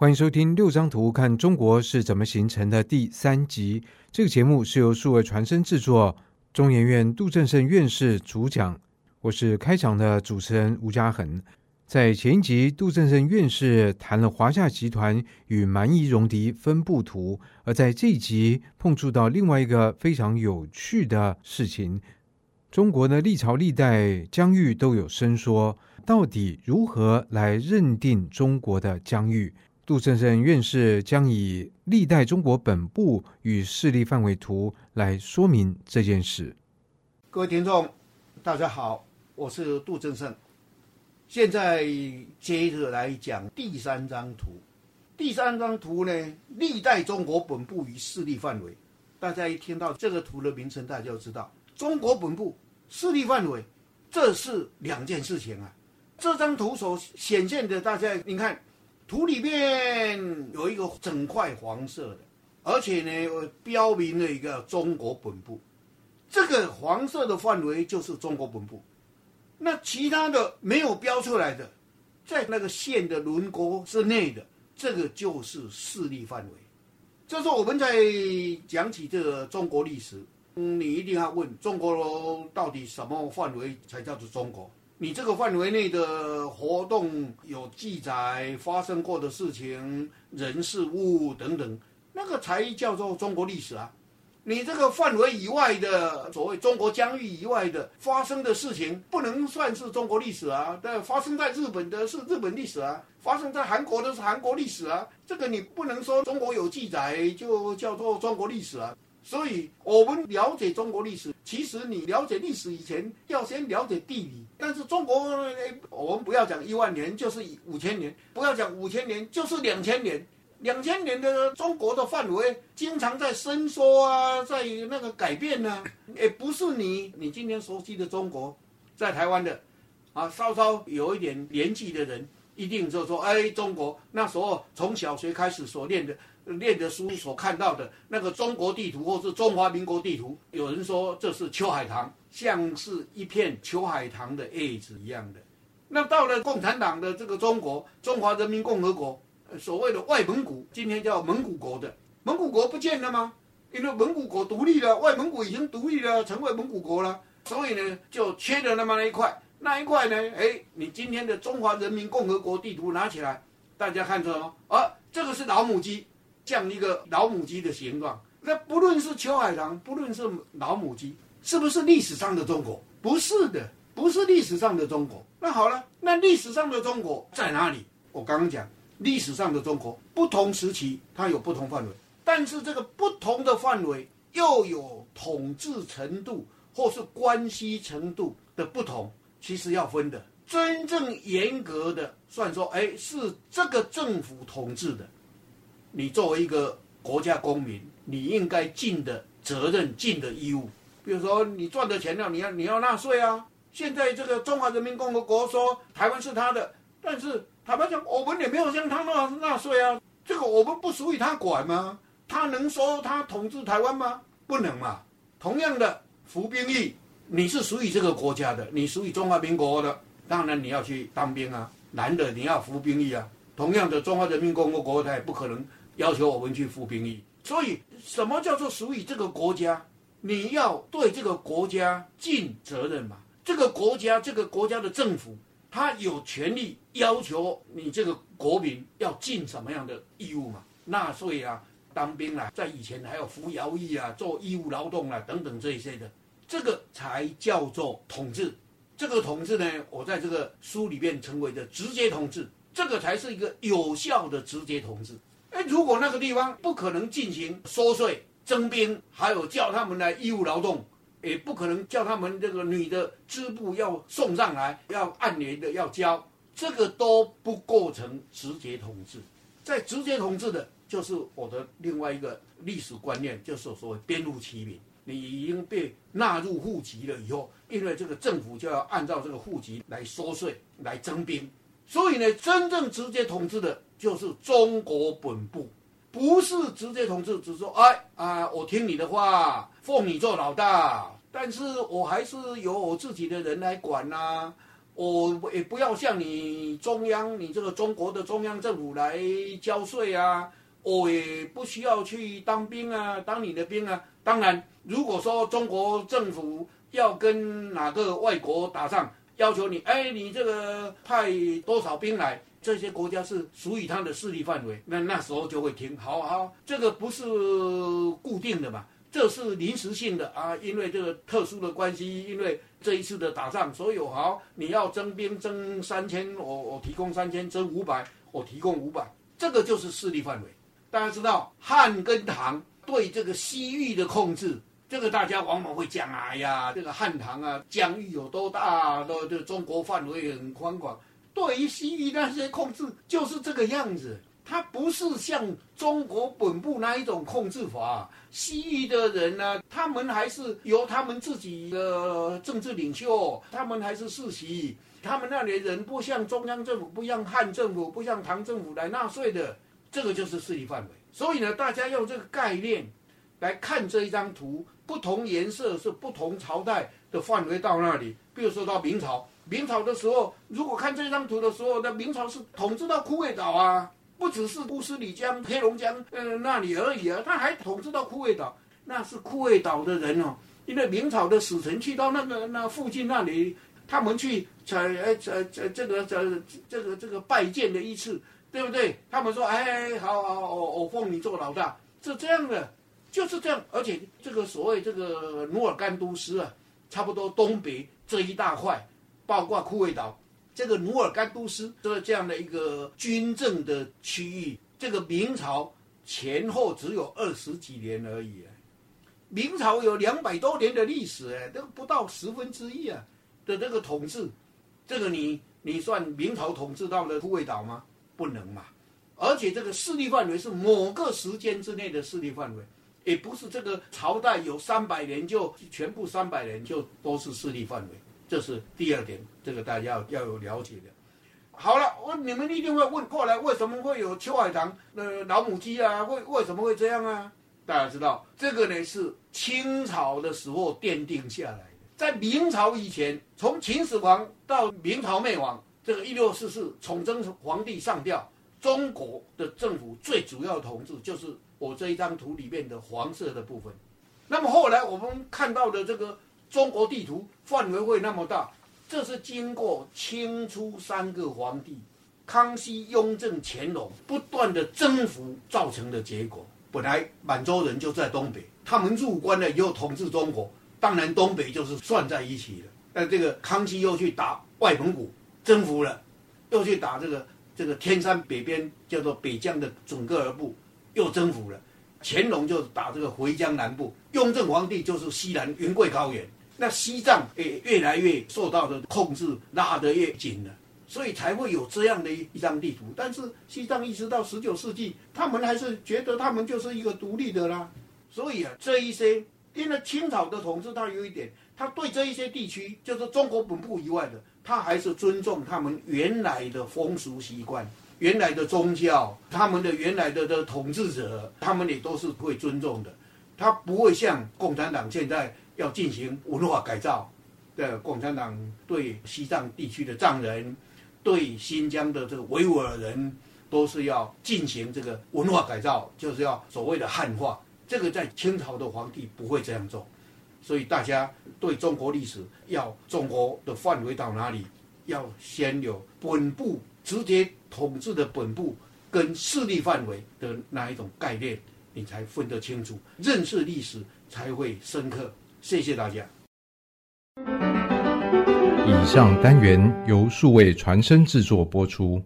欢迎收听《六张图看中国是怎么形成的》第三集。这个节目是由数位传声制作，中研院杜正胜院士主讲。我是开场的主持人吴嘉恒。在前一集，杜正胜院士谈了华夏集团与蛮夷戎狄分布图，而在这一集碰触到另外一个非常有趣的事情：中国的历朝历代疆域都有伸缩，到底如何来认定中国的疆域？杜正胜院士将以历代中国本部与势力范围图来说明这件事。各位听众，大家好，我是杜正胜。现在接着来讲第三张图。第三张图呢，历代中国本部与势力范围。大家一听到这个图的名称，大家就知道中国本部、势力范围，这是两件事情啊。这张图所显现的，大家你看。图里面有一个整块黄色的，而且呢，标明了一个中国本部，这个黄色的范围就是中国本部。那其他的没有标出来的，在那个线的轮廓之内的，这个就是势力范围。这时候我们在讲起这个中国历史，嗯，你一定要问中国到底什么范围才叫做中国？你这个范围内的活动有记载发生过的事情、人事物等等，那个才叫做中国历史啊！你这个范围以外的所谓中国疆域以外的发生的事情，不能算是中国历史啊！但发生在日本的是日本历史啊，发生在韩国的是韩国历史啊，这个你不能说中国有记载就叫做中国历史啊！所以，我们了解中国历史，其实你了解历史以前，要先了解地理。但是中国，我们不要讲一万年，就是五千年；不要讲五千年，就是两千年。两千年的中国的范围经常在伸缩啊，在那个改变呢、啊。也不是你，你今天熟悉的中国，在台湾的，啊，稍稍有一点年纪的人，一定就说，哎，中国那时候从小学开始所练的。练的书所看到的那个中国地图，或是中华民国地图，有人说这是秋海棠，像是一片秋海棠的叶子一样的。那到了共产党的这个中国，中华人民共和国，所谓的外蒙古，今天叫蒙古国的，蒙古国不见了吗？因为蒙古国独立了，外蒙古已经独立了，成为蒙古国了，所以呢，就缺了那么那一块。那一块呢，哎，你今天的中华人民共和国地图拿起来，大家看出来哦，啊，这个是老母鸡。像一个老母鸡的形状，那不论是秋海棠，不论是老母鸡，是不是历史上的中国？不是的，不是历史上的中国。那好了，那历史上的中国在哪里？我刚刚讲，历史上的中国不同时期它有不同范围，但是这个不同的范围又有统治程度或是关系程度的不同，其实要分的。真正严格的算说，哎，是这个政府统治的。你作为一个国家公民，你应该尽的责任、尽的义务。比如说，你赚的钱呢，你要你要纳税啊。现在这个中华人民共和国说台湾是他的，但是坦白讲，我们也没有向他纳纳税啊。这个我们不属于他管吗？他能说他统治台湾吗？不能嘛。同样的，服兵役，你是属于这个国家的，你属于中华民国的，当然你要去当兵啊。男的你要服兵役啊。同样的，中华人民共和国他也不可能。要求我们去服兵役，所以什么叫做属于这个国家？你要对这个国家尽责任嘛。这个国家，这个国家的政府，他有权利要求你这个国民要尽什么样的义务嘛？纳税啊，当兵啊，在以前还有服徭役啊，做义务劳动啊等等这一些的，这个才叫做统治。这个统治呢，我在这个书里面称为的直接统治，这个才是一个有效的直接统治。如果那个地方不可能进行收税、征兵，还有叫他们来义务劳动，也不可能叫他们这个女的织布要送上来，要按年的要交，这个都不构成直接统治。在直接统治的，就是我的另外一个历史观念，就是所谓编入其民。你已经被纳入户籍了以后，因为这个政府就要按照这个户籍来收税、来征兵，所以呢，真正直接统治的。就是中国本部，不是直接统治，只说，哎啊，我听你的话，奉你做老大，但是我还是由我自己的人来管呐、啊，我也不要向你中央，你这个中国的中央政府来交税啊，我也不需要去当兵啊，当你的兵啊。当然，如果说中国政府要跟哪个外国打仗，要求你，哎，你这个派多少兵来，这些国家是属于他的势力范围，那那时候就会听，好好，这个不是固定的嘛。这是临时性的啊，因为这个特殊的关系，因为这一次的打仗，所以好，你要征兵征三千，我我提供三千，征五百，我提供五百，这个就是势力范围。大家知道汉跟唐对这个西域的控制，这个大家往往会讲，哎呀，这个汉唐啊，疆域有多大，都这中国范围很宽广，对于西域那些控制就是这个样子。它不是像中国本部那一种控制法，西域的人呢、他们还是由他们自己的政治领袖，他们还是世袭，他们那里人不像中央政府，不像汉政府，不像唐政府来纳税的，这个就是势力范围。所以呢，大家用这个概念来看这一张图，不同颜色是不同朝代的范围到那里。比如说到明朝，明朝的时候，如果看这张图的时候，那明朝是统治到库页岛啊。不只是乌斯里江、黑龙江，呃，那里而已啊，他还统治到库页岛，那是库页岛的人哦。因为明朝的使臣去到那个那附近那里，他们去才呃呃这这个这这个这个拜见了一次，对不对？他们说，哎，好好，我我奉你做老大，是这样的，就是这样。而且这个所谓这个努尔干都斯啊，差不多东北这一大块，包括库页岛。这个努尔干都斯的这样的一个军政的区域，这个明朝前后只有二十几年而已。明朝有两百多年的历史，哎，都不到十分之一啊的这个统治，这个你你算明朝统治到了库页岛吗？不能嘛。而且这个势力范围是某个时间之内的势力范围，也不是这个朝代有三百年就全部三百年就都是势力范围。这是第二点，这个大家要要有了解的。好了，我你们一定会问过来，为什么会有秋海棠的老母鸡啊？为为什么会这样啊？大家知道，这个呢是清朝的时候奠定下来的。在明朝以前，从秦始皇到明朝灭亡，这个一六四四崇祯皇帝上吊，中国的政府最主要统治就是我这一张图里面的黄色的部分。那么后来我们看到的这个。中国地图范围会那么大，这是经过清初三个皇帝康熙、雍正、乾隆不断的征服造成的结果。本来满洲人就在东北，他们入关了以后统治中国，当然东北就是算在一起了。那这个康熙又去打外蒙古，征服了，又去打这个这个天山北边叫做北疆的准噶尔部，又征服了。乾隆就打这个回疆南部，雍正皇帝就是西南云贵高原。那西藏也越来越受到的控制，拉得越紧了，所以才会有这样的一张地图。但是西藏一直到十九世纪，他们还是觉得他们就是一个独立的啦。所以啊，这一些因为清朝的统治，它有一点，他对这一些地区，就是中国本部以外的，他还是尊重他们原来的风俗习惯、原来的宗教、他们的原来的的统治者，他们也都是会尊重的。他不会像共产党现在。要进行文化改造的共产党对西藏地区的藏人，对新疆的这个维吾尔人，都是要进行这个文化改造，就是要所谓的汉化。这个在清朝的皇帝不会这样做，所以大家对中国历史要中国的范围到哪里，要先有本部直接统治的本部跟势力范围的那一种概念，你才分得清楚，认识历史才会深刻。谢谢大家。以上单元由数位传声制作播出。